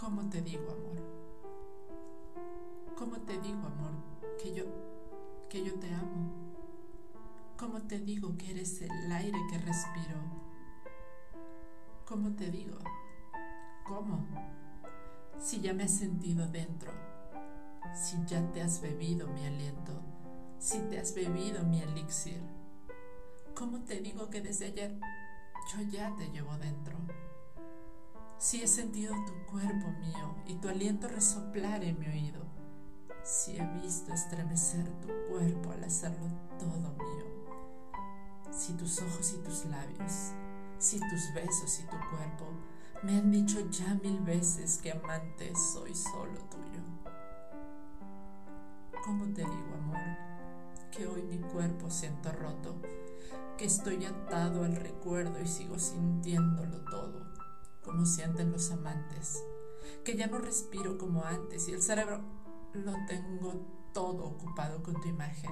¿Cómo te digo, amor? ¿Cómo te digo, amor, que yo que yo te amo? ¿Cómo te digo que eres el aire que respiro? ¿Cómo te digo? ¿Cómo? Si ya me has sentido dentro, si ya te has bebido mi aliento, si te has bebido mi elixir, ¿cómo te digo que desde ayer yo ya te llevo dentro? Si he sentido tu cuerpo mío y tu aliento resoplar en mi oído, si he visto estremecer tu cuerpo al hacerlo todo mío, si tus ojos y tus labios, si tus besos y tu cuerpo me han dicho ya mil veces que amante soy solo tuyo. ¿Cómo te digo, amor, que hoy mi cuerpo siento roto, que estoy atado al recuerdo y sigo sintiéndolo todo, sienten los amantes, que ya no respiro como antes y el cerebro lo tengo todo ocupado con tu imagen.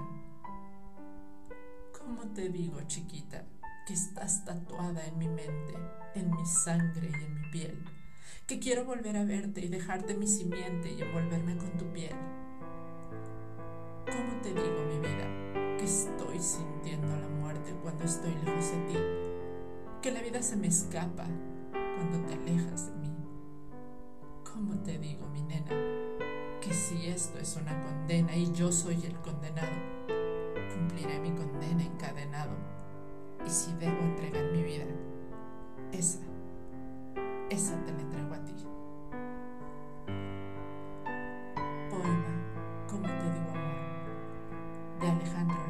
¿Cómo te digo, chiquita, que estás tatuada en mi mente, en mi sangre y en mi piel? Que quiero volver a verte y dejarte mi simiente y envolverme con tu piel. ¿Cómo te digo, mi vida, que estoy sintiendo la muerte cuando estoy lejos de ti? Que la vida se me escapa cuando te alejas de mí. ¿Cómo te digo, mi nena? Que si esto es una condena y yo soy el condenado, cumpliré mi condena encadenado. Y si debo entregar mi vida, esa, esa te la entrego a ti. Poema, ¿cómo te digo, amor? De Alejandro.